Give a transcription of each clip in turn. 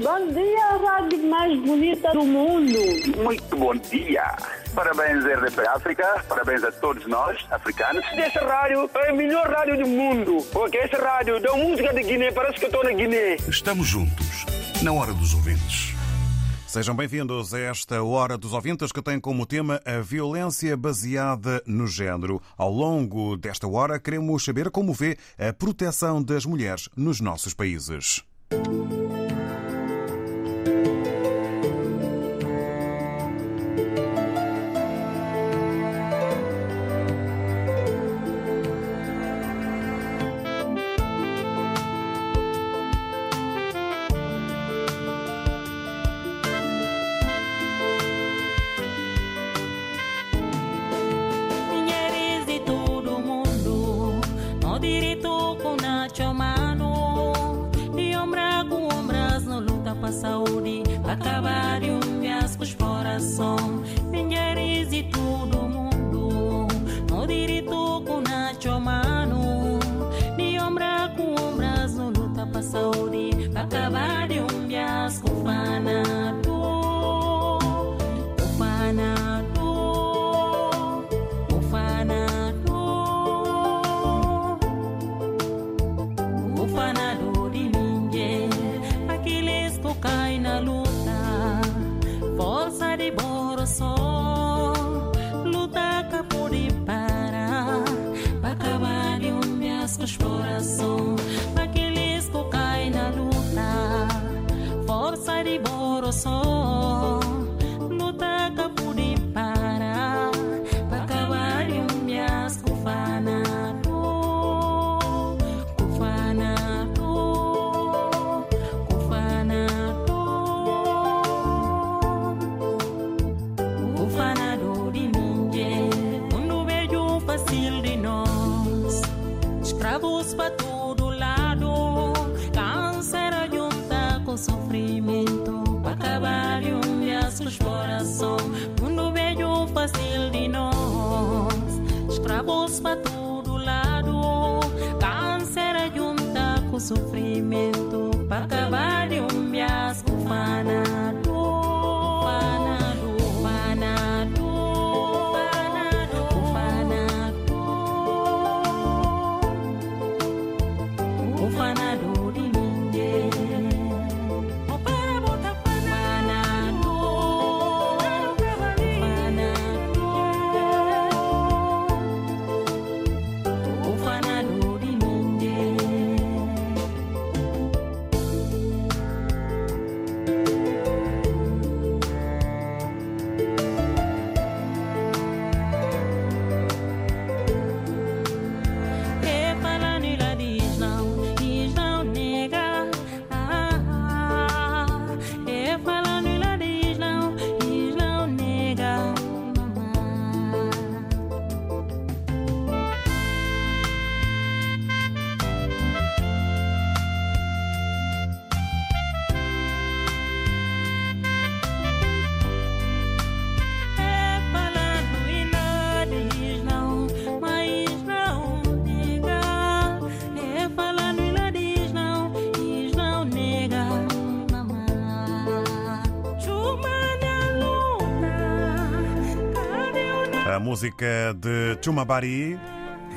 Bom dia, rádio mais bonita do mundo. Muito bom dia. Parabéns, RDP África. Parabéns a todos nós, africanos. Essa rádio é a melhor rádio do mundo. Porque essa rádio dá música de Guiné, parece que eu estou na Guiné. Estamos juntos, na hora dos ouvintes. Sejam bem-vindos a esta Hora dos Ouvintes que tem como tema a violência baseada no género. Ao longo desta hora, queremos saber como vê a proteção das mulheres nos nossos países. Um fiasco exploração. Mulheres de todo mundo, no direito com nacho mano. De ombra com ombras, no luta para saúde, para acabar escravos para todo lado, câncer a junta com sofrimento, para acabar A música de Chumabari.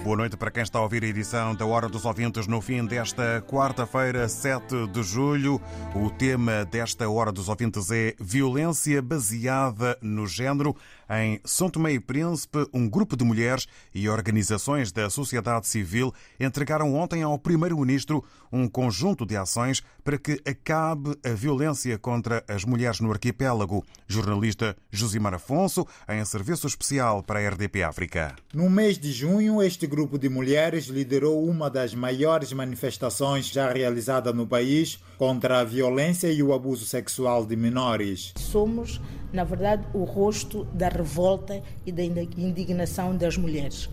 Boa noite para quem está a ouvir a edição da Hora dos Ouvintes no fim desta quarta-feira, 7 de julho. O tema desta Hora dos Ouvintes é Violência baseada no género. Em São Tomé e Príncipe, um grupo de mulheres e organizações da sociedade civil entregaram ontem ao Primeiro-Ministro um conjunto de ações para que acabe a violência contra as mulheres no arquipélago. Jornalista Josimar Afonso, em serviço especial para a RDP África. No mês de junho, este grupo de mulheres liderou uma das maiores manifestações já realizada no país contra a violência e o abuso sexual de menores. Somos, na verdade, o rosto da revolta e da indignação das mulheres.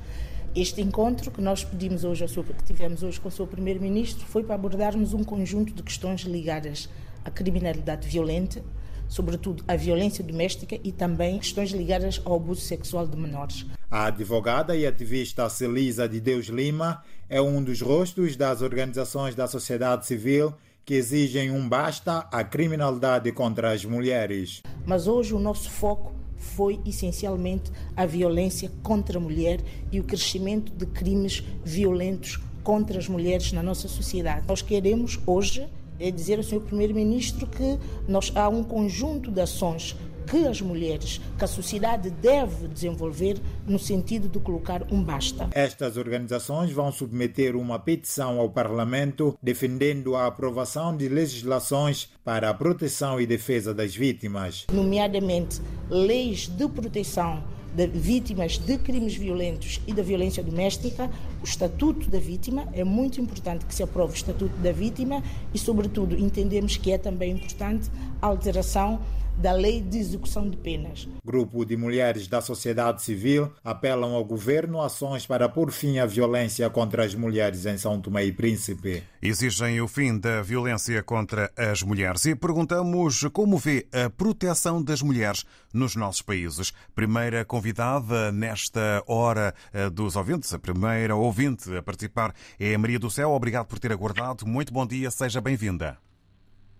Este encontro que nós pedimos hoje, que tivemos hoje com o seu primeiro-ministro, foi para abordarmos um conjunto de questões ligadas à criminalidade violenta, sobretudo à violência doméstica e também questões ligadas ao abuso sexual de menores. A advogada e ativista Celisa de Deus Lima é um dos rostos das organizações da sociedade civil que exigem um basta à criminalidade contra as mulheres. Mas hoje o nosso foco foi essencialmente a violência contra a mulher e o crescimento de crimes violentos contra as mulheres na nossa sociedade. Nós queremos hoje é dizer ao Sr. Primeiro-Ministro que nós há um conjunto de ações que as mulheres, que a sociedade deve desenvolver no sentido de colocar um basta. Estas organizações vão submeter uma petição ao Parlamento defendendo a aprovação de legislações para a proteção e defesa das vítimas, nomeadamente leis de proteção de vítimas de crimes violentos e da violência doméstica, o Estatuto da Vítima, é muito importante que se aprove o Estatuto da Vítima e, sobretudo, entendemos que é também importante a alteração da Lei de Execução de Penas. Grupo de mulheres da sociedade civil apelam ao governo ações para pôr fim à violência contra as mulheres em São Tomé e Príncipe. Exigem o fim da violência contra as mulheres e perguntamos como vê a proteção das mulheres nos nossos países. Primeira convidada nesta hora eh, dos ouvintes, a primeira ouvinte a participar é a Maria do Céu. Obrigado por ter aguardado. Muito bom dia, seja bem-vinda.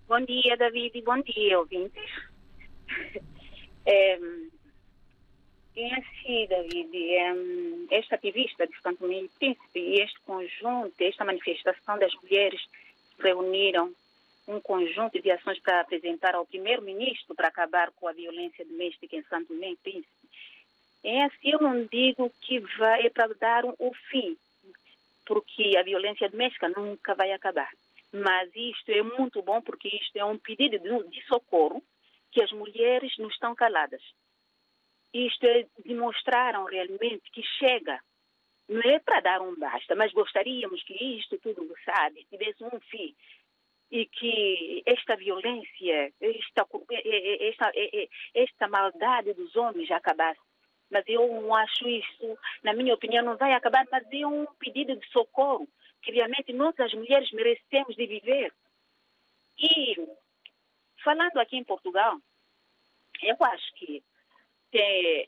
Bom dia, David, e bom dia, ouvintes. É, assim, David, esta ativista de Santo Meio Príncipe e este conjunto, esta manifestação das mulheres reuniram um conjunto de ações para apresentar ao primeiro-ministro para acabar com a violência doméstica em Santo Meio Príncipe. É assim, eu não digo que vai, é para dar um, o fim, porque a violência doméstica nunca vai acabar. Mas isto é muito bom porque isto é um pedido de, de socorro que as mulheres não estão caladas. Isto é, demonstraram realmente que chega. Não é para dar um basta, mas gostaríamos que isto tudo, sabe, tivesse um fim e que esta violência, esta, esta, esta maldade dos homens acabasse. Mas eu não acho isso, na minha opinião, não vai acabar, mas é um pedido de socorro que realmente nós, as mulheres, merecemos de viver. E Falando aqui em Portugal, eu acho que tem,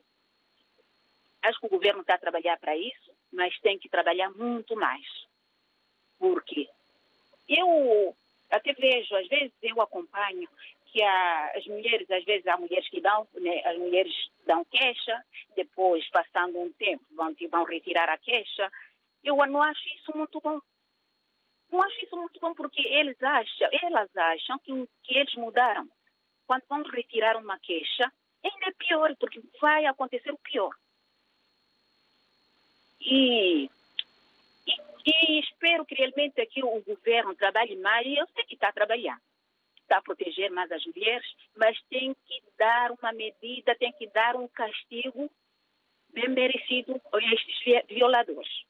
acho que o governo está a trabalhar para isso, mas tem que trabalhar muito mais. Porque eu até vejo, às vezes eu acompanho que há, as mulheres, às vezes há mulheres que dão, né, as mulheres dão queixa, depois, passando um tempo, vão, vão retirar a queixa. Eu não acho isso muito bom. Não acho isso muito bom porque eles acham, elas acham que, que eles mudaram. Quando vão retirar uma queixa, ainda é pior, porque vai acontecer o pior. E, e, e espero que realmente aqui o governo trabalhe mais, e eu sei que está trabalhando, está a proteger mais as mulheres, mas tem que dar uma medida, tem que dar um castigo bem merecido a estes violadores.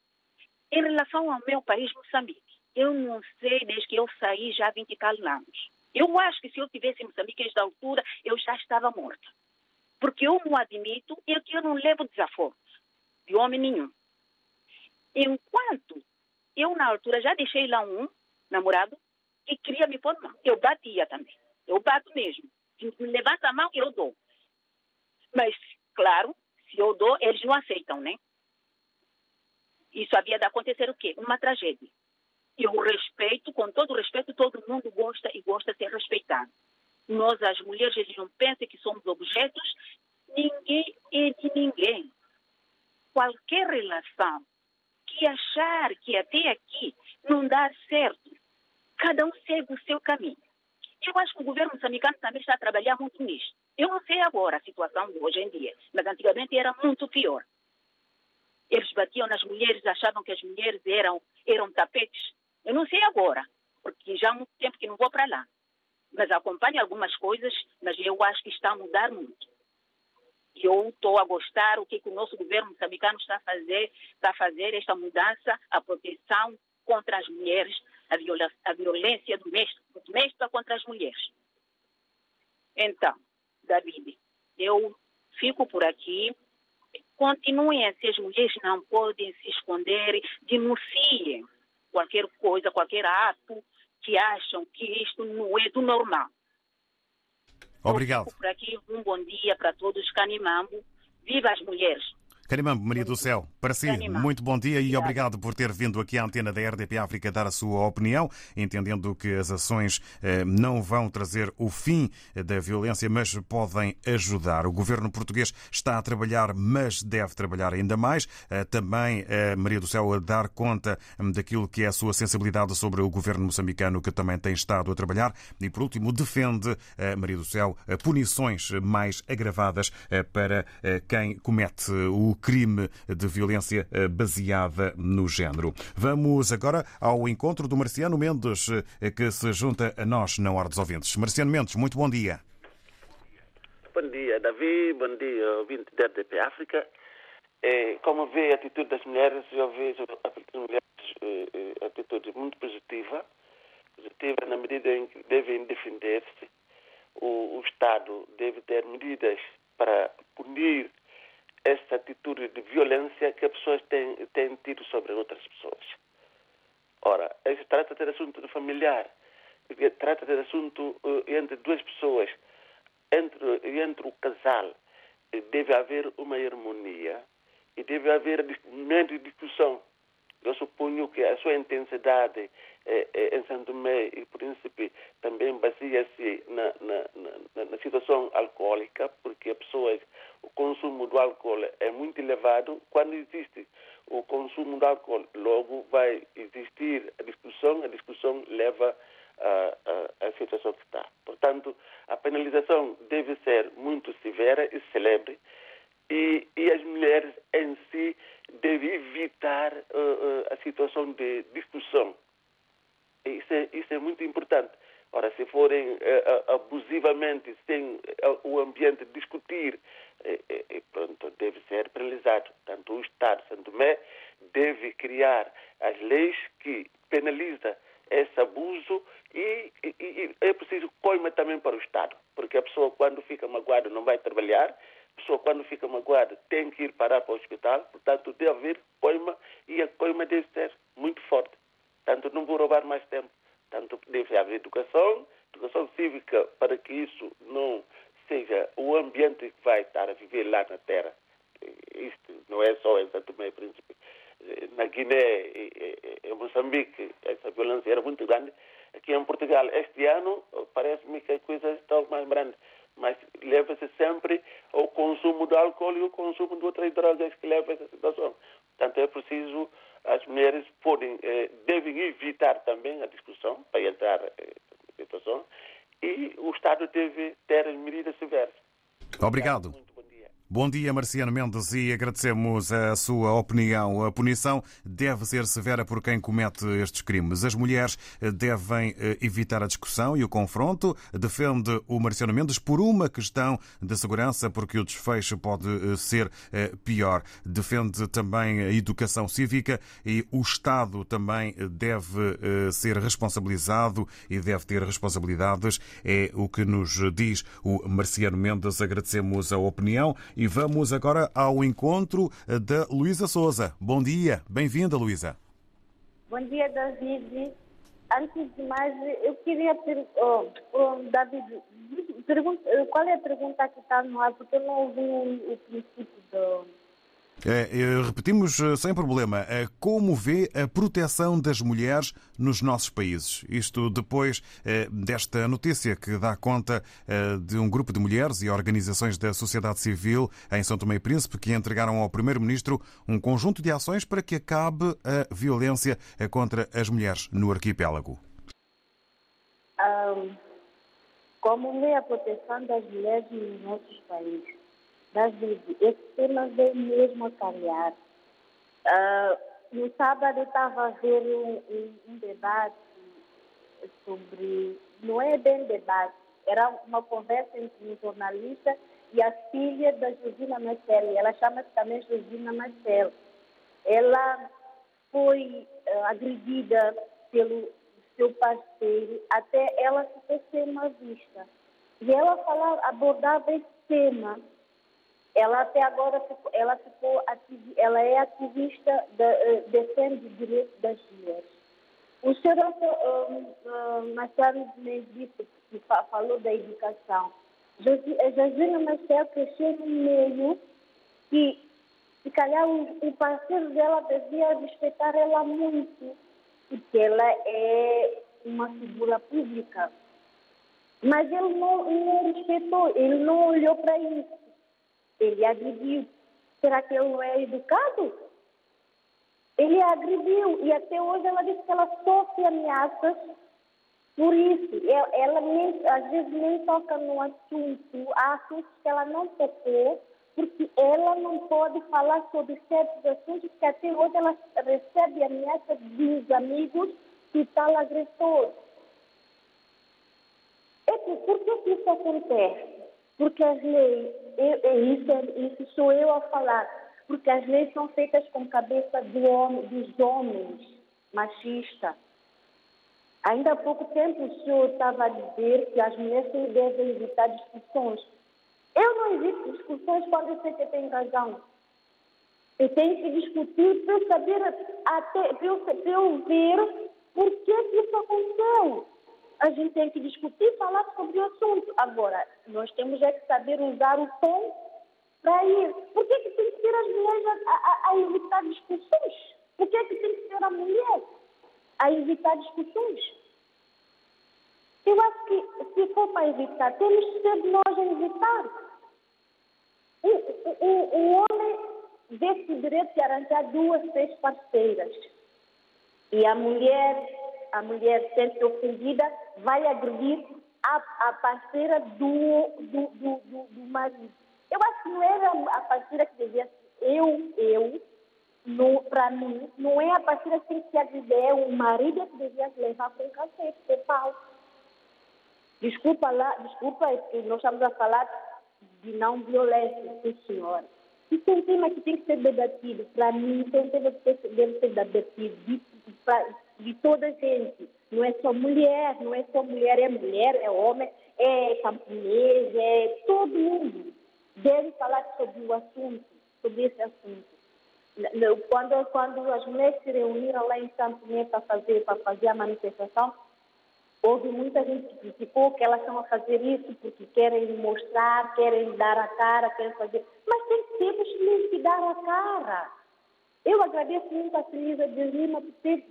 Em relação ao meu país, Moçambique, eu não sei desde que eu saí já há 20 anos. Eu acho que se eu tivesse em Moçambique a esta altura, eu já estava morta. Porque eu não admito e que eu não levo desaforo de homem nenhum. Enquanto eu, na altura, já deixei lá um namorado que queria me pôr. Eu batia também. Eu bato mesmo. Me levanta a mão, eu dou. Mas, claro, se eu dou, eles não aceitam, né? Isso havia de acontecer o quê? Uma tragédia eu respeito, com todo respeito, todo mundo gosta e gosta de ser respeitado. Nós, as mulheres, eles não pensam que somos objetos, ninguém é de ninguém. Qualquer relação que achar que até aqui não dá certo, cada um segue o seu caminho. Eu acho que o governo moçambicano também está a trabalhar muito nisso. Eu não sei agora a situação de hoje em dia, mas antigamente era muito pior. Eles batiam nas mulheres, achavam que as mulheres eram, eram tapetes. Eu não sei agora, porque já há muito tempo que não vou para lá. Mas acompanho algumas coisas, mas eu acho que está a mudar muito. eu estou a gostar o que, que o nosso governo moçambicano está a fazer, está a fazer esta mudança, a proteção contra as mulheres, a, viola, a violência doméstica, doméstica contra as mulheres. Então, David, eu fico por aqui. Continuem assim, as mulheres não podem se esconder, denunciem qualquer coisa, qualquer ato que acham que isto não é do normal. Obrigado. Por aqui, um bom dia para todos, Canimambo. Viva as mulheres! Carimambo, Maria do Céu, para si, muito bom dia e obrigado por ter vindo aqui à antena da RDP África dar a sua opinião, entendendo que as ações eh, não vão trazer o fim da violência, mas podem ajudar. O governo português está a trabalhar, mas deve trabalhar ainda mais. Eh, também eh, Maria do Céu a dar conta hum, daquilo que é a sua sensibilidade sobre o governo moçambicano, que também tem estado a trabalhar. E, por último, defende Maria do Céu punições mais agravadas para quem comete o crime de violência eh, baseada no género. Vamos agora ao encontro do Marciano Mendes, eh, que se junta a nós na Hora dos Ouvintes. Marciano Mendes, muito bom dia. Bom dia, Davi. Bom dia, ouvinte da RDP África. É, como vê a atitude das mulheres, eu vejo a atitude das mulheres é, atitude muito positiva, positiva na medida em que devem defender-se. O, o Estado deve ter medidas para punir essa atitude de violência que as pessoas têm, têm tido sobre outras pessoas. Ora, isso trata de assunto familiar, trata de assunto uh, entre duas pessoas, entre, entre o casal. Deve haver uma harmonia e deve haver de discussão. Eu suponho que a sua intensidade eh, eh, em Santo Tomé e Príncipe também baseia-se na, na, na, na, situação alcoólica, porque a pessoa, o consumo do álcool é muito elevado. Quando existe o consumo do álcool, logo vai existir a discussão, a discussão leva à situação que está. Portanto, a penalização deve ser muito severa e celebre e, e as mulheres em si devem evitar uh, uh, a situação de discussão. Isso é, isso é muito importante. Ora, se forem uh, abusivamente sem o ambiente discutir, pronto, deve ser penalizado. Portanto, o Estado Santo Tomé deve criar as leis que penalizam esse abuso e, e, e é preciso coima também para o Estado, porque a pessoa quando fica magoada não vai trabalhar, a pessoa, quando fica magoada, tem que ir parar para o hospital. Portanto, deve haver coima e a coima deve ser muito forte. Portanto, não vou roubar mais tempo. Portanto, deve haver educação, educação cívica, para que isso não seja o ambiente que vai estar a viver lá na Terra. Isto não é só em Santo Tomé Príncipe. Na Guiné em Moçambique, essa violência era muito grande. Aqui em Portugal, este ano, parece-me que a coisa está mais grande mas leva-se sempre ao consumo de álcool e ao consumo de outras drogas que leva a essa situação. Portanto, é preciso, as mulheres podem, eh, devem evitar também a discussão para entrar eh, na situação e o Estado deve ter as medidas severas. Obrigado. Bom dia, Marciano Mendes, e agradecemos a sua opinião. A punição deve ser severa por quem comete estes crimes. As mulheres devem eh, evitar a discussão e o confronto. Defende o Marciano Mendes por uma questão de segurança, porque o desfecho pode eh, ser eh, pior. Defende também a educação cívica e o Estado também deve ser responsabilizado e deve ter responsabilidades. É o que nos diz o Marciano Mendes. Agradecemos a opinião. E vamos agora ao encontro da Luísa Souza. Bom dia, bem-vinda, Luísa. Bom dia, David. Antes de mais, eu queria ter. Oh, oh, David, pergunta, qual é a pergunta que está no ar? Porque eu não ouvi o princípio do é, repetimos eh, sem problema. É, como vê a proteção das mulheres nos nossos países? Isto depois desta notícia que dá conta de um grupo de mulheres e organizações da sociedade civil em São Tomé e Príncipe que entregaram ao Primeiro-Ministro um conjunto de ações para que acabe a violência contra as mulheres no arquipélago. Um, como vê a proteção das mulheres nos nossos países? David, esse tema veio mesmo a calhar. Uh, no sábado estava a ver um, um, um, debate sobre. Não é bem debate, era uma conversa entre um jornalista e a filha da Josina Marcelo. Ela chama-se também Josina Marcelo. Ela foi uh, agredida pelo seu parceiro até ela se ter uma vista. E ela falava, abordava esse tema. Ela até agora ficou, ela ficou ela é ativista, da, uh, defende o direito das mulheres. O senhor uh, uh, Marcelo disse que falou da educação. Josina Marcelo cresceu no meio que, se calhar, o, o parceiro dela devia respeitar ela muito, porque ela é uma figura pública. Mas ele não, não respeitou, ele não olhou para isso. Ele agrediu. Será que ele não é educado? Ele agrediu e até hoje ela disse que ela sofre ameaças por isso. Ela nem, às vezes nem toca no assunto, há assuntos que ela não tocou, porque ela não pode falar sobre certos assuntos que até hoje ela recebe ameaças dos amigos do tal agressor. É por que isso acontece? Porque as leis, eu, é isso, isso sou eu a falar, porque as leis são feitas com cabeça do homem, dos homens machistas. Ainda há pouco tempo o senhor estava a dizer que as mulheres devem evitar discussões. Eu não evito discussões quando eu sei que tenho razão. Eu tenho que discutir para eu saber, até, para eu, para eu ver por que isso aconteceu. A gente tem que discutir e falar sobre o assunto. Agora, nós temos é que saber usar o tom para ir. Por que, que tem que ser as mulheres a, a, a evitar discussões? Por que, que tem que ser a mulher a evitar discussões? Eu acho que, se for para evitar, temos que ser nós a evitar. O, o, o homem vê-se direito de arranjar duas, três parceiras. E a mulher, a mulher sente ofendida, vai agredir a, a parceira do, do, do, do, do marido. Eu acho que não era a parceira que devia eu, eu, para mim, não é a parceira que tem que agredir, é o marido que devia levar com o cacete, com pau. Desculpa lá, desculpa, é nós estamos a falar de não violência, sim, senhora. Isso é um tema que tem que ser debatido. Para mim, isso é um tema que deve ser debatido de, de toda a gente. Não é só mulher, não é só mulher, é mulher, é homem, é camponês, é todo mundo. Deve falar sobre o assunto, sobre esse assunto. Quando, quando as mulheres se reuniram lá em Camponês para fazer, para fazer a manifestação, Houve muita gente que criticou que elas estão a fazer isso porque querem mostrar, querem dar a cara, querem fazer. Mas tem que ter que dar a cara. Eu agradeço muito a Celisa de Lima por ter,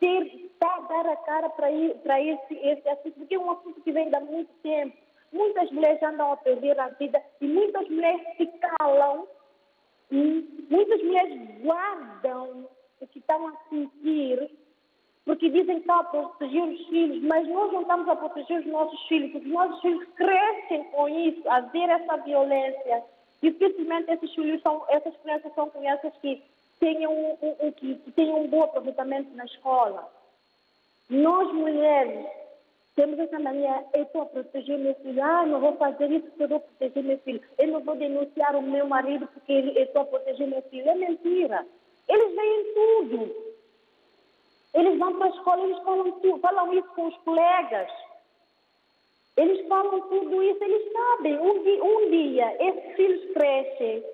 ter tá, dar a cara para esse, esse assunto, porque é um assunto que vem há muito tempo. Muitas mulheres andam a perder a vida e muitas mulheres se calam. E muitas mulheres guardam o que estão a sentir porque dizem que estão a proteger os filhos, mas nós não estamos a proteger os nossos filhos, porque os nossos filhos crescem com isso, a ver essa violência. Dificilmente esses filhos são, essas crianças são crianças que tenham um, que, que tenham um bom aproveitamento na escola. Nós, mulheres, temos essa mania, eu estou a proteger meu filho, ah, não vou fazer isso porque eu vou proteger meu filho, eu não vou denunciar o meu marido porque eu estou a proteger meu filho. É mentira. Eles veem tudo. Eles vão para a escola, eles falam, tudo, falam isso com os colegas. Eles falam tudo isso, eles sabem. Um dia, um dia esses filhos crescem,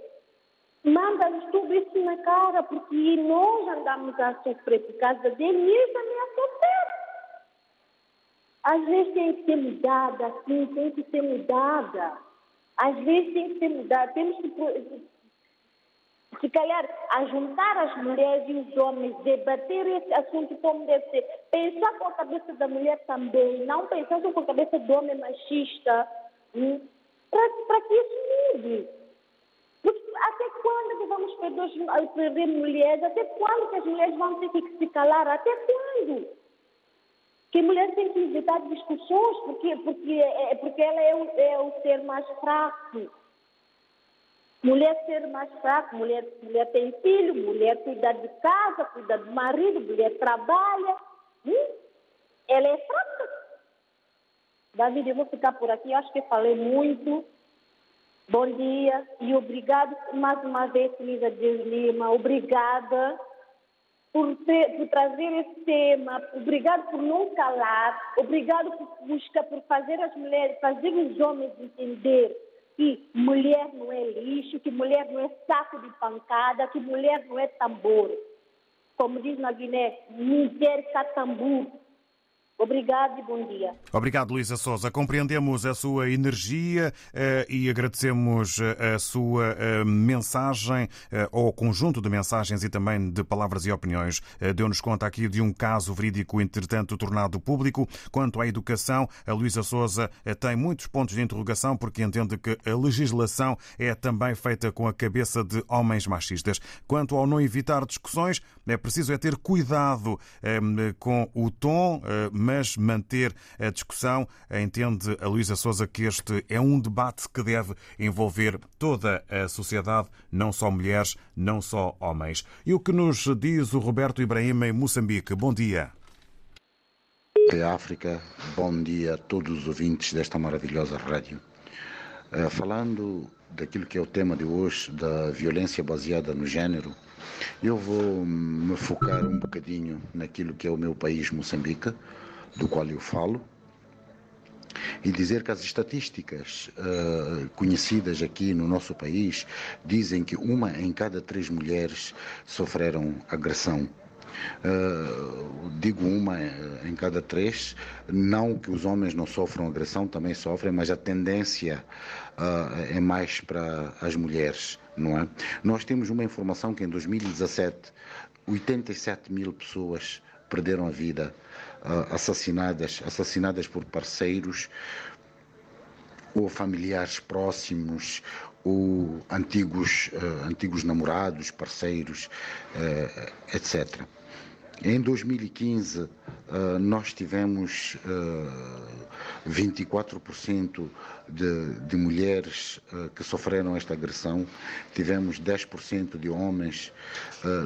mandam-nos tudo isso na cara, porque nós andamos a sofrer por causa dele e eles também a sofrer. Às vezes tem que ser mudada, assim, tem que ser mudada. Às vezes tem que ser mudada. Temos que se calhar, juntar as mulheres e os homens, debater esse assunto como deve ser, pensar com a cabeça da mulher também, não pensar só com a cabeça do homem machista, hum, para que isso mude. Até quando que vamos perder, perder mulheres? Até quando que as mulheres vão ter que se calar? Até quando? Que mulher tem que evitar discussões porque, porque, é, porque ela é o, é o ser mais fraco. Mulher ser mais fraca, mulher, mulher tem filho, mulher cuida de casa, cuida do marido, mulher trabalha. Hum? Ela é fraca. David, eu vou ficar por aqui, acho que falei muito. Bom dia e obrigado mais uma vez, Luísa Dias Lima. Obrigada por, ter, por trazer esse tema. Obrigado por não calar. Obrigado por buscar, por fazer as mulheres, fazer os homens entender que mulher não é lixo, que mulher não é saco de pancada, que mulher não é tambor. Como diz na Guiné, mulher catambur. Obrigado e bom dia. Obrigado, Luísa Souza. Compreendemos a sua energia eh, e agradecemos eh, a sua eh, mensagem, ou conjunto de mensagens e também de palavras e opiniões. Deu-nos conta aqui de um caso verídico, entretanto, tornado público. Quanto à educação, a Luísa Souza tem muitos pontos de interrogação porque entende que a legislação é também feita com a cabeça de homens machistas. Quanto ao não evitar discussões, é preciso é ter cuidado com o tom mas manter a discussão. Entende a Luísa Souza que este é um debate que deve envolver toda a sociedade, não só mulheres, não só homens. E o que nos diz o Roberto Ibrahim em Moçambique? Bom dia. África, bom dia a todos os ouvintes desta maravilhosa rádio. Eh, falando daquilo que é o tema de hoje, da violência baseada no género, eu vou me focar um bocadinho naquilo que é o meu país, Moçambique, do qual eu falo, e dizer que as estatísticas uh, conhecidas aqui no nosso país dizem que uma em cada três mulheres sofreram agressão. Uh, digo uma em cada três, não que os homens não sofram agressão, também sofrem, mas a tendência uh, é mais para as mulheres, não é? Nós temos uma informação que em 2017 87 mil pessoas perderam a vida assassinadas, assassinadas por parceiros ou familiares próximos ou antigos, uh, antigos namorados, parceiros, uh, etc. Em 2015, uh, nós tivemos 24% de, de mulheres uh, que sofreram esta agressão, tivemos 10% de homens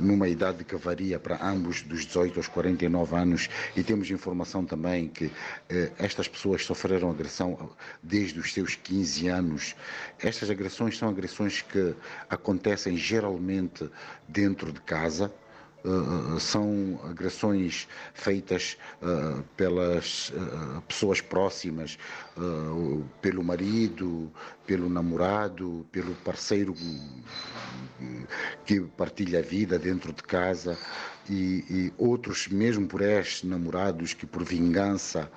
numa idade que varia para ambos dos 18 aos 49 anos. E temos informação também que estas pessoas sofreram agressão desde os seus 15 anos. Estas agressões são agressões que acontecem geralmente dentro de casa, Uh, são agressões feitas pelas pessoas próximas, pelo marido, pelo namorado, pelo parceiro que partilha a vida dentro de casa e, e outros, mesmo por ex-namorados que por vingança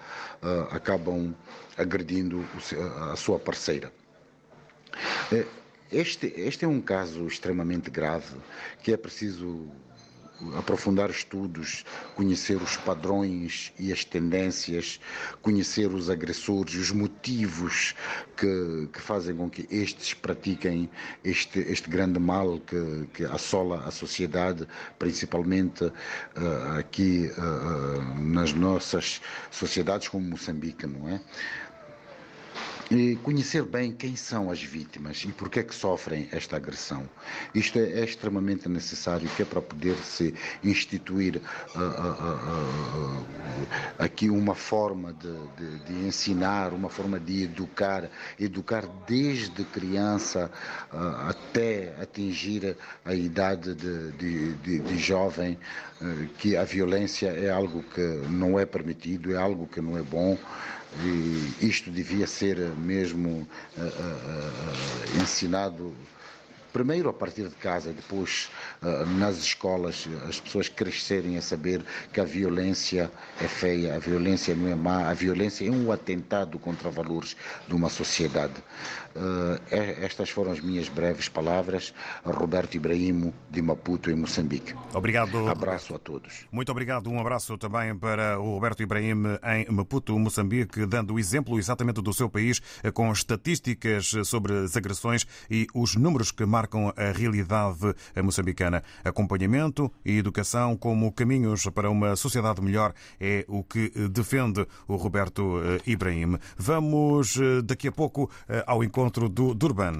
acabam agredindo a sua parceira. Este, este é um caso extremamente grave que é preciso aprofundar estudos, conhecer os padrões e as tendências, conhecer os agressores, os motivos que, que fazem com que estes pratiquem este, este grande mal que, que assola a sociedade, principalmente uh, aqui uh, nas nossas sociedades como Moçambique, não é? E conhecer bem quem são as vítimas e por que é que sofrem esta agressão. Isto é, é extremamente necessário que é para poder se instituir uh, uh, uh, aqui uma forma de, de, de, ensinar, uma forma de educar, educar desde criança até atingir a idade de, de, de jovem, que a violência é algo que não é permitido, é algo que não é bom. E isto devia ser mesmo uh, uh, uh, ensinado primeiro a partir de casa, depois uh, nas escolas, as pessoas crescerem a saber que a violência é feia, a violência não é má, a violência é um atentado contra valores de uma sociedade. Uh, estas foram as minhas breves palavras. Roberto Ibrahimo, de Maputo, em Moçambique. Obrigado. Abraço a todos. Muito obrigado. Um abraço também para o Roberto Ibrahim em Maputo, Moçambique, dando o exemplo exatamente do seu país, com estatísticas sobre as agressões e os números que marcam a realidade moçambicana. Acompanhamento e educação como caminhos para uma sociedade melhor é o que defende o Roberto eh, Ibrahim. Vamos eh, daqui a pouco eh, ao encontro do Durban.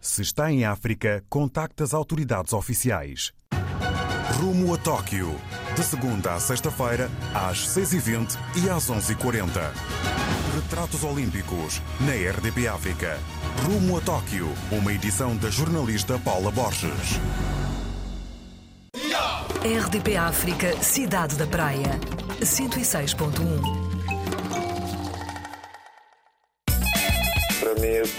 Se está em África, contacte as autoridades oficiais. Rumo a Tóquio. De segunda a sexta-feira, às 6h20 e às 11h40. Retratos Olímpicos, na RDP África. Rumo a Tóquio. Uma edição da jornalista Paula Borges. RDP África, Cidade da Praia. 106.1.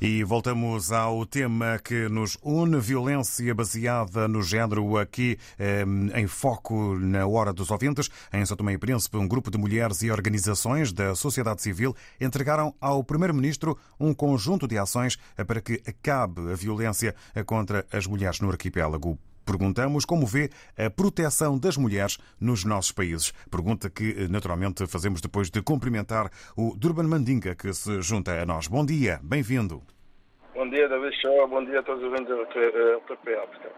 E voltamos ao tema que nos une, violência baseada no género, aqui eh, em foco na Hora dos Ouvintes. Em São Tomé e Príncipe, um grupo de mulheres e organizações da sociedade civil entregaram ao Primeiro-Ministro um conjunto de ações para que acabe a violência contra as mulheres no arquipélago. Perguntamos como vê a proteção das mulheres nos nossos países. Pergunta que, naturalmente, fazemos depois de cumprimentar o Durban Mandinga, que se junta a nós. Bom dia, bem-vindo. Bom dia, David Show. Bom dia a todos os ouvintes da PP África.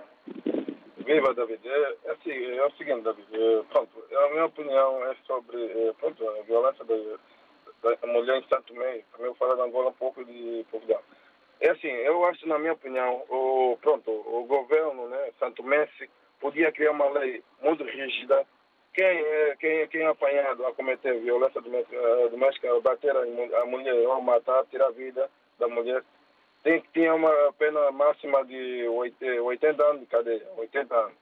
Viva, David. É, assim, é o seguinte, David. É, pronto, a minha opinião é sobre é, pronto, a violência da, da mulher em Santo Meio. Vou falar de Angola um pouco de Portugal. É assim, eu acho, na minha opinião, o, pronto, o governo, né, Santo Messi, podia criar uma lei muito rígida. Quem é, quem, quem é apanhado a cometer violência doméstica, bater a mulher ou matar, tirar a vida da mulher, tem que ter uma pena máxima de 80 anos de cadeia, 80 anos.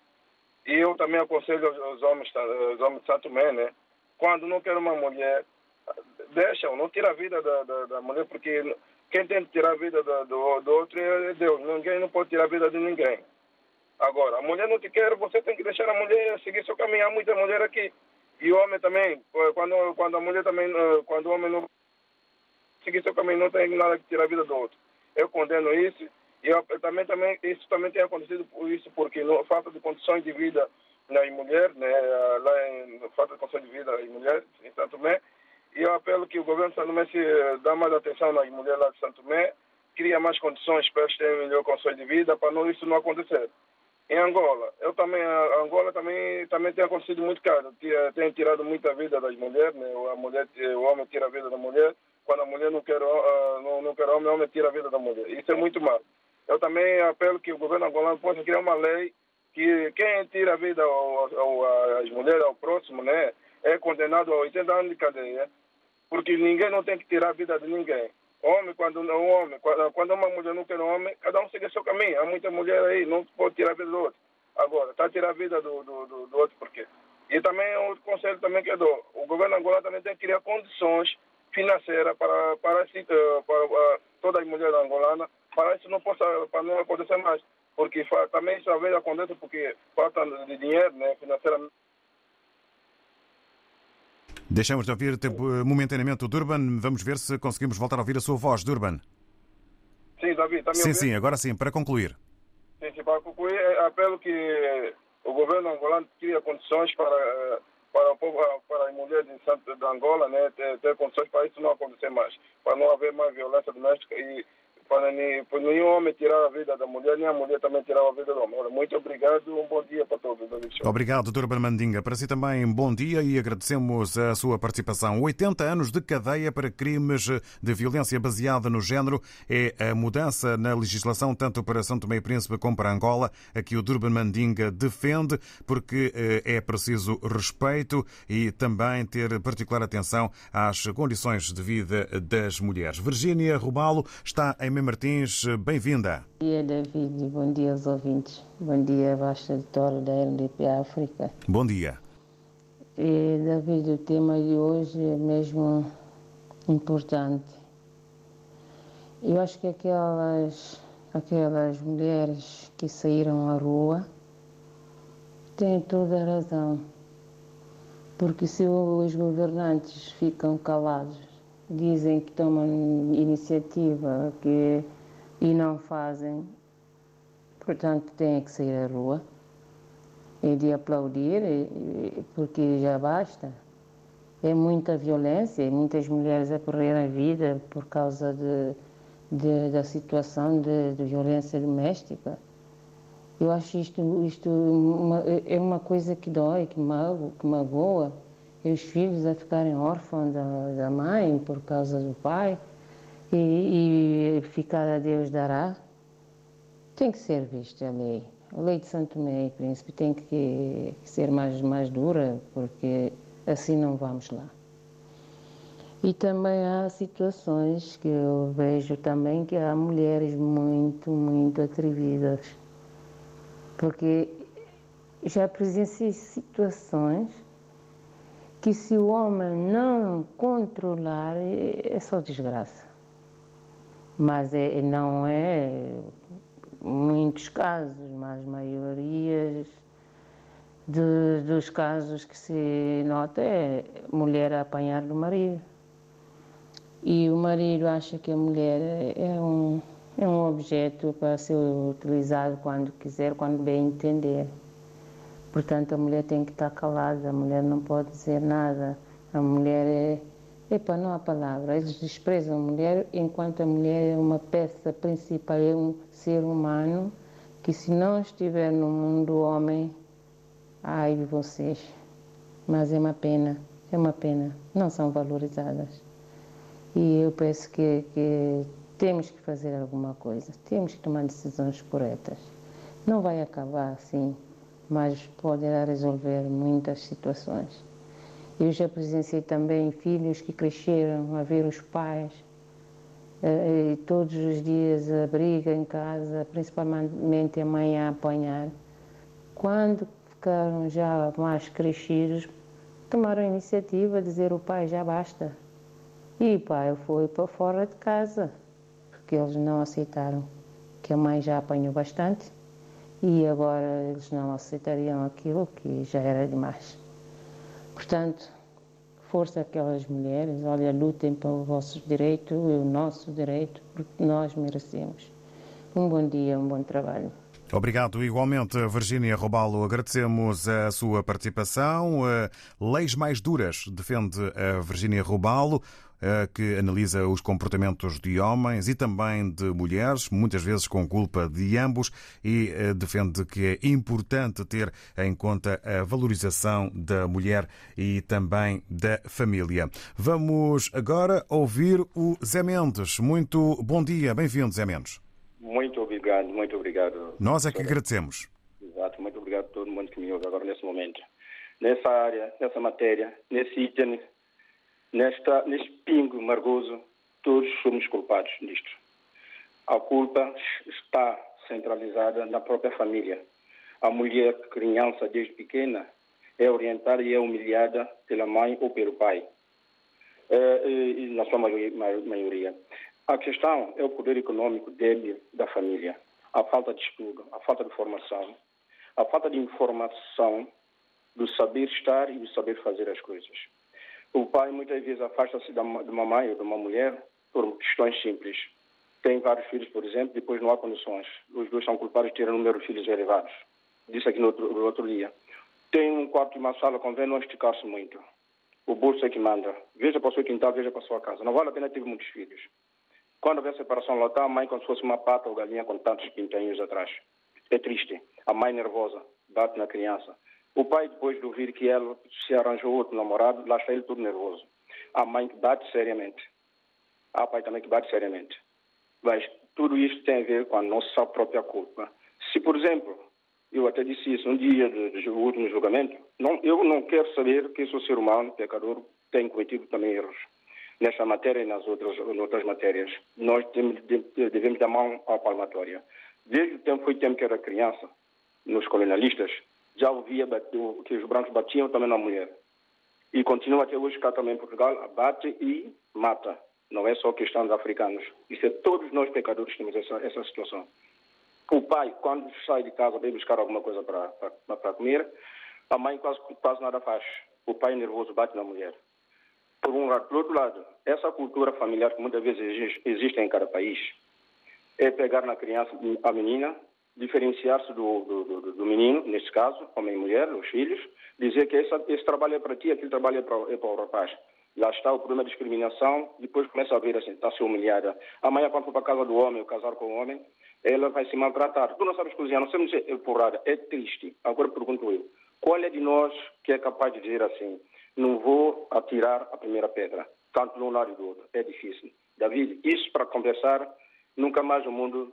E eu também aconselho os homens, os homens de Santo Mé, né, quando não quer uma mulher, deixam, não tira a vida da, da, da mulher, porque quem tem que tirar a vida do, do, do, outro é Deus. Ninguém não pode tirar a vida de ninguém. Agora, a mulher não te quer, você tem que deixar a mulher seguir seu caminho. Há muita mulher aqui. E o homem também, quando, quando a mulher também, quando o homem não seguir seu caminho, não tem nada que tirar a vida do outro. Eu condeno isso. E eu, também, também, isso também tem acontecido por isso, porque não, falta de condições de vida nas mulheres, né, lá em falta de condições de vida em mulheres, em Santo Tomé. E eu apelo que o governo de Santo Tomé se dá mais atenção nas mulheres lá de Santo Tomé, cria mais condições para eles terem melhor condições de vida, para não, isso não acontecer. Em Angola, eu também, Angola também, também tem acontecido muito caro. Tem tirado muita vida das mulheres, né? a mulher, o homem tira a vida da mulher. Quando a mulher não quer, uh, não, não quer homem, o homem tira a vida da mulher. Isso é muito mal. Eu também apelo que o governo angolano possa criar uma lei que quem tira a vida às mulheres, ao próximo, né, é condenado a 80 anos de cadeia, porque ninguém não tem que tirar a vida de ninguém. Homem, quando um homem, quando uma mulher não quer um homem, cada um segue seu caminho. Há muita mulher aí, não pode tirar a vida do outro. Agora, está a tirar a vida do, do, do, do outro por quê? E também outro conselho também que eu dou. O governo angolano também tem que criar condições financeiras para, para, para, para todas as mulheres angolanas, para isso não possa, para não acontecer mais. Porque também isso às vezes acontece porque falta de dinheiro, né, financeiramente. Deixamos de ouvir momentaneamente o Durban. Vamos ver se conseguimos voltar a ouvir a sua voz, Durban. Sim, David, também. Sim, sim, agora sim, para concluir. Sim, sim, para concluir, apelo que o governo angolano cria condições para, para o povo, para as mulheres de, Santo, de Angola, né, ter, ter condições para isso não acontecer mais, para não haver mais violência doméstica e para nenhum homem tirar a vida da mulher, nem a mulher também tirar a vida do homem. Muito obrigado, um bom dia para todos. Obrigado, Dr. Mandinga. Para si também, bom dia e agradecemos a sua participação. 80 anos de cadeia para crimes de violência baseada no género é a mudança na legislação, tanto para São Tomé e Príncipe como para Angola, a que o Durban Mandinga defende, porque é preciso respeito e também ter particular atenção às condições de vida das mulheres. Virgínia Rubalo está em Martins, bem-vinda. Bom dia, David. Bom dia aos ouvintes. Bom dia, Baixa Editora da RDP África. Bom dia. E, David, o tema de hoje é mesmo importante. Eu acho que aquelas, aquelas mulheres que saíram à rua têm toda a razão. Porque se os governantes ficam calados dizem que tomam iniciativa, que e não fazem, portanto têm que sair à rua e de aplaudir, porque já basta. É muita violência, muitas mulheres a perder a vida por causa de, de da situação de, de, violência doméstica. Eu acho isto, isto uma, é uma coisa que dói, que, mago, que magoa. E os filhos a ficarem órfãos da, da mãe por causa do pai e, e ficar a Deus dará. Tem que ser vista a lei. A lei de Santo e Príncipe tem que ser mais, mais dura, porque assim não vamos lá. E também há situações que eu vejo também que há mulheres muito, muito atrevidas. Porque já presenciei situações que se o homem não controlar é só desgraça. Mas é, não é muitos casos, mas maiorias de, dos casos que se nota é mulher a apanhar do marido. E o marido acha que a mulher é um, é um objeto para ser utilizado quando quiser, quando bem entender. Portanto, a mulher tem que estar calada, a mulher não pode dizer nada. A mulher é. Epa, não há palavra. Eles desprezam a mulher enquanto a mulher é uma peça principal, é um ser humano que, se não estiver no mundo homem, ai vocês. Mas é uma pena, é uma pena. Não são valorizadas. E eu penso que, que temos que fazer alguma coisa, temos que tomar decisões corretas. Não vai acabar assim, mas poderá resolver muitas situações. Eu já presenciei também filhos que cresceram a ver os pais eh, e todos os dias a briga em casa, principalmente a mãe a apanhar. Quando ficaram já mais crescidos, tomaram a iniciativa de dizer o pai já basta. E o pai foi para fora de casa, porque eles não aceitaram que a mãe já apanhou bastante e agora eles não aceitariam aquilo que já era demais. Portanto, força aquelas mulheres, olha, lutem pelo vosso direito e o nosso direito, porque nós merecemos. Um bom dia, um bom trabalho. Obrigado igualmente, Virgínia Robalo. Agradecemos a sua participação. Leis mais duras, defende a Virgínia Robalo que analisa os comportamentos de homens e também de mulheres, muitas vezes com culpa de ambos, e eh, defende que é importante ter em conta a valorização da mulher e também da família. Vamos agora ouvir o Zé Mendes. Muito bom dia, bem-vindo, Zé Mendes. Muito obrigado, muito obrigado. Nós é que agradecemos. Exato, muito obrigado a todo mundo que me ouve agora nesse momento. Nessa área, nessa matéria, nesse item nesta, neste pingo margoso, todos somos culpados disto. A culpa está centralizada na própria família. A mulher, criança desde pequena, é orientada e é humilhada pela mãe ou pelo pai, é, na sua maioria. A questão é o poder econômico débil da família, a falta de estudo, a falta de formação, a falta de informação do saber estar e do saber fazer as coisas. O pai muitas vezes afasta-se de uma mãe ou de uma mulher por questões simples. Tem vários filhos, por exemplo, depois não há condições. Os dois são culpados de ter um número de filhos elevados. Disse aqui no outro, no outro dia. Tem um quarto e uma sala, convém não esticar-se muito. O bolso é que manda. Veja para o seu quintal, veja para a sua casa. Não vale a pena ter muitos filhos. Quando houver separação lá está a mãe como se fosse uma pata ou galinha com tantos pintainhos atrás. É triste. A mãe nervosa bate na criança. O pai, depois de ouvir que ela se arranjou outro namorado, lá está ele todo nervoso. A mãe que bate seriamente. Há pai também que bate seriamente. Mas tudo isto tem a ver com a nossa própria culpa. Se, por exemplo, eu até disse isso um dia do, último julgamento, não, eu não quero saber que sou ser humano, pecador, tem cometido também erros. Nesta matéria e nas outras, outras matérias, nós temos, devemos dar mão à palmatória. Desde o tempo foi tempo que era criança, nos colonialistas, já ouvia que os brancos batiam também na mulher. E continua até hoje cá também em Portugal, bate e mata. Não é só questão dos africanos. Isso é todos nós pecadores temos essa, essa situação. O pai, quando sai de casa, vai buscar alguma coisa para comer, a mãe quase, quase nada faz. O pai nervoso bate na mulher. Por um lado. Por outro lado, essa cultura familiar que muitas vezes existe em cada país, é pegar na criança, a menina, diferenciar-se do, do, do, do, menino, neste caso, homem e mulher, os filhos, dizer que esse, esse trabalho é para ti, aquele trabalho é para, é para o rapaz. Lá está o problema da discriminação, depois começa a ver assim, está a ser humilhada. Amanhã, quando for para a casa do homem, ou casar com o homem, ela vai se maltratar. Tu não sabes cozinhar, não sabes dizer porrada, é triste. Agora pergunto eu, qual é de nós que é capaz de dizer assim, não vou atirar a primeira pedra, tanto de um lado e do outro? É difícil. David, isso para conversar nunca mais o mundo,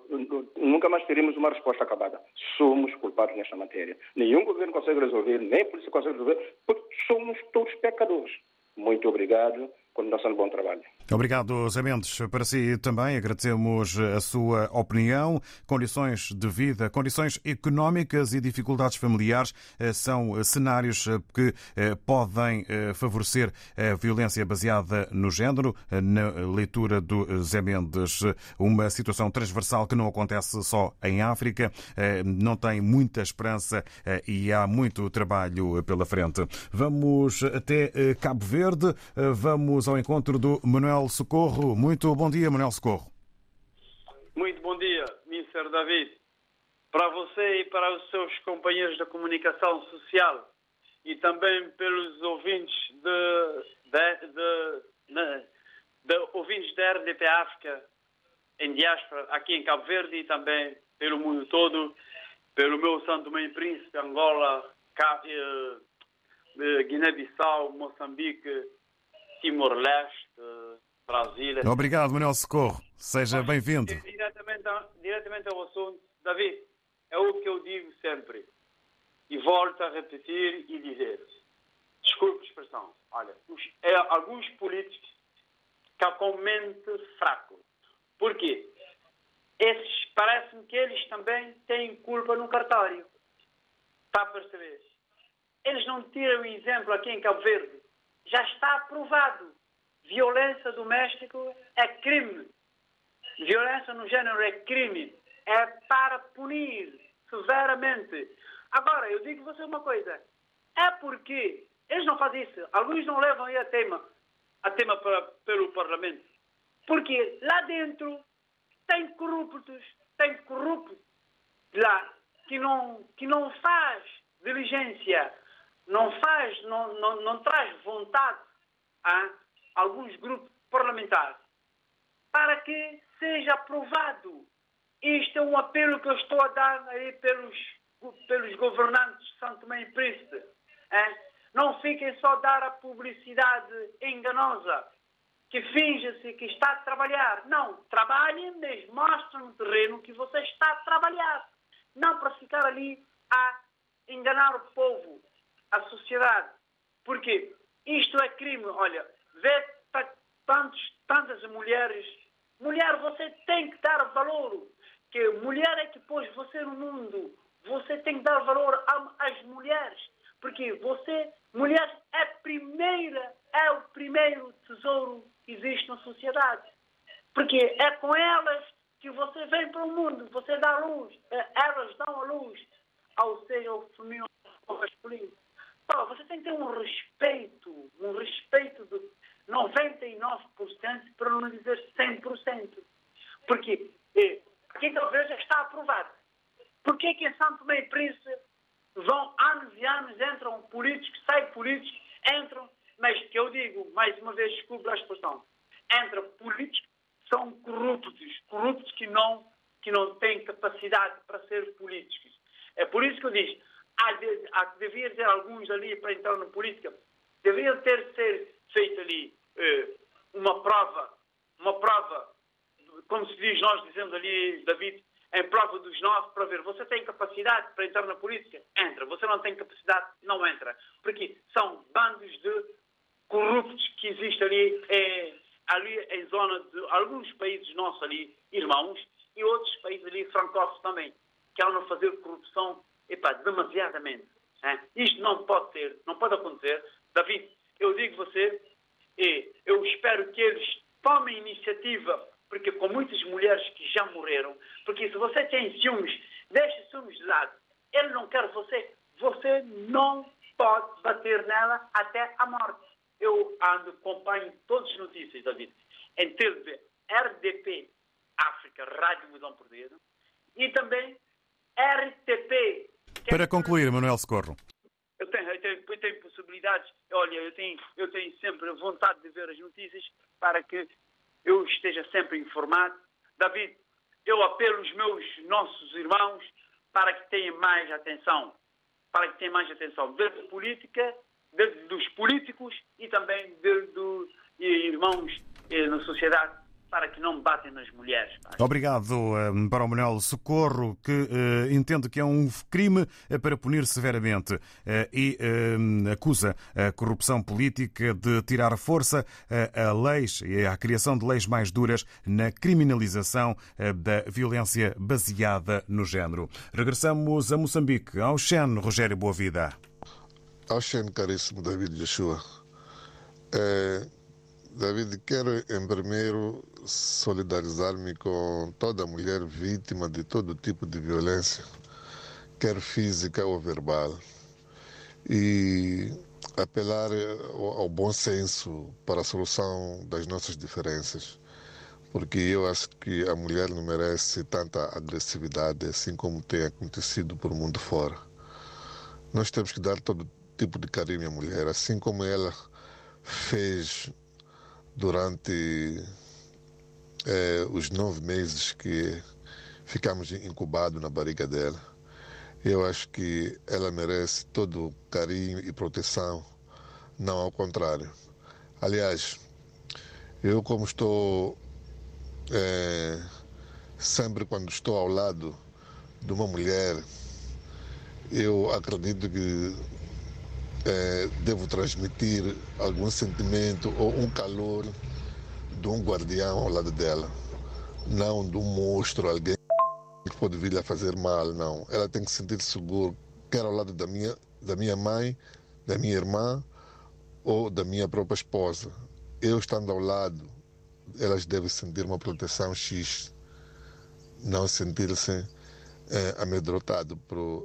nunca mais teremos uma resposta acabada. Somos culpados nesta matéria. Nenhum governo consegue resolver, nem a polícia consegue resolver, porque somos todos pecadores. Muito obrigado. De bom trabalho. Obrigado, Zé Mendes. Para si também agradecemos a sua opinião. Condições de vida, condições económicas e dificuldades familiares eh, são cenários eh, que eh, podem favorecer a violência baseada no género. Na leitura do Zé Mendes, uma situação transversal que não acontece só em África, não tem muita esperança e há muito trabalho pela frente. Vamos até Cabo Verde, vamos ao encontro do Manuel Socorro. Muito bom dia, Manuel Socorro. Muito bom dia, Mr. David. Para você e para os seus companheiros da comunicação social e também pelos ouvintes de, de, de, de, de ouvintes da RDP África em diáspora, aqui em Cabo Verde e também pelo mundo todo, pelo meu Santo Mãe Príncipe, Angola, eh, eh, Guiné-Bissau, Moçambique, Timor-Leste, Brasília. Obrigado, Manuel Socorro. Seja bem-vindo. Diretamente, diretamente ao assunto, David, é o que eu digo sempre. E volto a repetir e dizer. Desculpe a expressão. Olha, os, é, alguns políticos estão com mente fraco. Por quê? Esses, parece-me que eles também têm culpa no cartório. Está a perceber? Eles não tiram exemplo aqui em Cabo Verde já está aprovado. Violência doméstica é crime. Violência no gênero é crime. É para punir severamente. Agora, eu digo você uma coisa. É porque eles não fazem isso. Alguns não levam aí a tema, a tema para, pelo Parlamento. Porque lá dentro tem corruptos, tem corruptos lá que não, que não faz diligência não faz, não, não, não traz vontade a alguns grupos parlamentares para que seja aprovado. Isto é um apelo que eu estou a dar aí pelos, pelos governantes de Santo Tomé e Príncipe. Não fiquem só a dar a publicidade enganosa, que finge-se que está a trabalhar. Não, trabalhem, mas mostrem no terreno que você está a trabalhar. Não para ficar ali a enganar o povo à sociedade. Porque isto é crime. Olha, vê tantos, tantas mulheres. Mulher, você tem que dar valor. Que mulher é que pôs você no mundo. Você tem que dar valor às mulheres. Porque você, mulher, é primeira, é o primeiro tesouro que existe na sociedade. Porque é com elas que você vem para o mundo, você dá luz, é, elas dão a luz ao seja feminino masculino. Você tem que ter um respeito, um respeito de 99%, para não dizer 100%. Porque eh, aqui talvez já está aprovado. Por que em Santo Tomé e Príncipe vão anos e anos, entram políticos, saem políticos, entram, mas que eu digo, mais uma vez, desculpe a expressão, entram políticos são corruptos, corruptos que não, que não têm capacidade para ser políticos. É por isso que eu digo, há, há, devia ter alguns ali para entrar na política, deveria ter ser feita ali eh, uma prova, uma prova, como se diz, nós dizemos ali, David, em prova dos nove, para ver, você tem capacidade para entrar na política? Entra. Você não tem capacidade? Não entra. Porque são bandos de corruptos que existem ali, é, ali em zona de alguns países nossos ali, irmãos, e outros países ali francófonos também, que andam a fazer corrupção epá, demasiadamente. Hein? Isto não pode ter, não pode acontecer. David, eu digo você, e eu espero que eles tomem iniciativa, porque com muitas mulheres que já morreram, porque se você tem ciúmes, deixe ciúmes de lado. Ele não quer você, você não pode bater nela até a morte. Eu ando, acompanho todas as notícias, David, em TV, RDP, África, Rádio Mudão por Dedo, e também RTP. Para concluir, Manuel Socorro. Eu tenho, eu tenho, eu tenho possibilidades, olha, eu tenho, eu tenho sempre vontade de ver as notícias para que eu esteja sempre informado. David, eu apelo aos meus nossos irmãos para que tenham mais atenção, para que tenham mais atenção da política, de, dos políticos e também de, dos irmãos eh, na sociedade para que não batem nas mulheres. Obrigado um, para o Manuel Socorro, que uh, entende que é um crime uh, para punir severamente uh, e acusa a corrupção política de tirar força a leis e à criação de leis mais duras na criminalização da violência baseada no género. Regressamos a Moçambique, ao Xen, Rogério Boavida. Ao Xen, caríssimo David Joshua. É David, quero em primeiro solidarizar-me com toda mulher vítima de todo tipo de violência, quer física ou verbal, e apelar ao bom senso para a solução das nossas diferenças, porque eu acho que a mulher não merece tanta agressividade assim como tem acontecido por mundo fora. Nós temos que dar todo tipo de carinho à mulher, assim como ela fez durante é, os nove meses que ficamos incubados na barriga dela. Eu acho que ela merece todo carinho e proteção, não ao contrário. Aliás, eu como estou é, sempre quando estou ao lado de uma mulher, eu acredito que é, devo transmitir algum sentimento ou um calor de um guardião ao lado dela, não de um monstro, alguém que pode vir a fazer mal, não. Ela tem que se sentir segura, quer ao lado da minha, da minha mãe, da minha irmã ou da minha própria esposa. Eu estando ao lado, elas devem sentir uma proteção X, não sentir-se é, amedrontado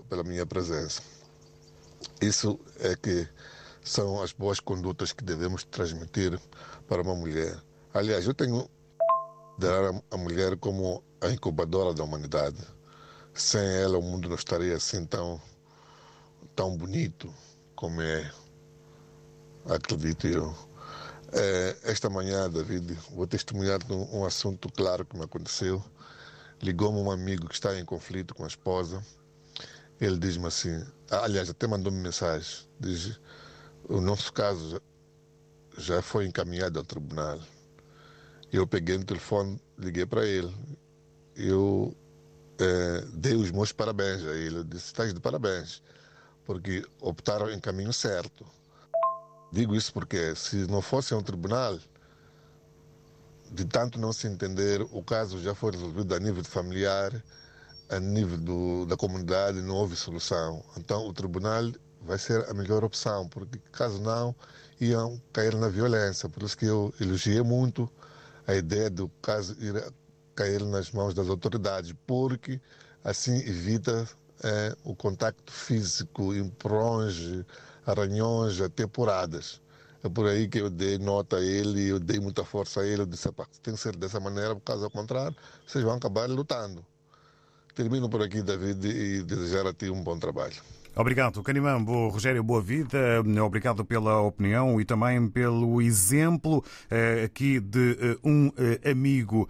pela minha presença. Isso é que são as boas condutas que devemos transmitir para uma mulher. Aliás, eu tenho dar a mulher como a incubadora da humanidade. Sem ela, o mundo não estaria assim tão, tão bonito como é, acredito eu. É, esta manhã, David, vou testemunhar um, um assunto claro que me aconteceu. Ligou-me um amigo que está em conflito com a esposa ele diz-me assim, aliás, até mandou-me mensagem, diz, o nosso caso já foi encaminhado ao tribunal. Eu peguei no telefone, liguei para ele. Eu é, dei os meus parabéns a ele. Disse, estás de parabéns, porque optaram em caminho certo. Digo isso porque se não fosse um tribunal, de tanto não se entender, o caso já foi resolvido a nível familiar, a nível do, da comunidade não houve solução. Então o tribunal vai ser a melhor opção, porque caso não, iam cair na violência. Por isso que eu elogiei muito a ideia do caso ir cair nas mãos das autoridades, porque assim evita é, o contacto físico, empronge, arranhões, até poradas. É por aí que eu dei nota a ele, eu dei muita força a ele, eu disse, tem que ser dessa maneira, caso contrário, vocês vão acabar lutando. Termino por aqui, David, e desejar a ti um bom trabalho. Obrigado, Canimambo. Rogério Boa Vida, obrigado pela opinião e também pelo exemplo eh, aqui de eh, um eh, amigo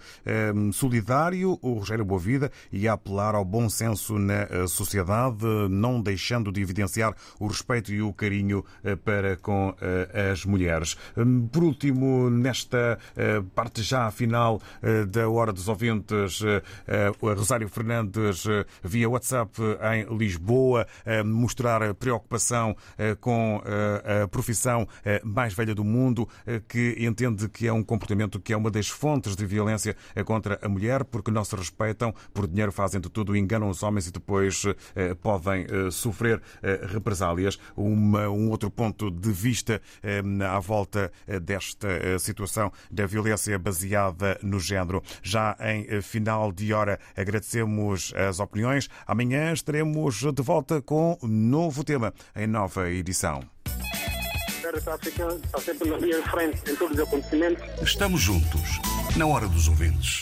solidário, o Rogério Boa Vida, e a apelar ao bom senso na sociedade, não deixando de evidenciar o respeito e o carinho para com as mulheres. Hum, por último, nesta parte já final da Hora dos Ouvintes, Rosário Fernandes via WhatsApp em Lisboa mostrar preocupação eh, com eh, a profissão eh, mais velha do mundo, que entende que é um comportamento que é uma das fontes de violência contra a mulher, porque não se respeitam, por dinheiro fazem de tudo, enganam os homens e depois podem sofrer represálias. Uma, um outro ponto de vista à volta desta situação da violência baseada no género. Já em final de hora, agradecemos as opiniões. Amanhã estaremos de volta com novo tema em nova edição. Estamos juntos, na hora dos ouvintes.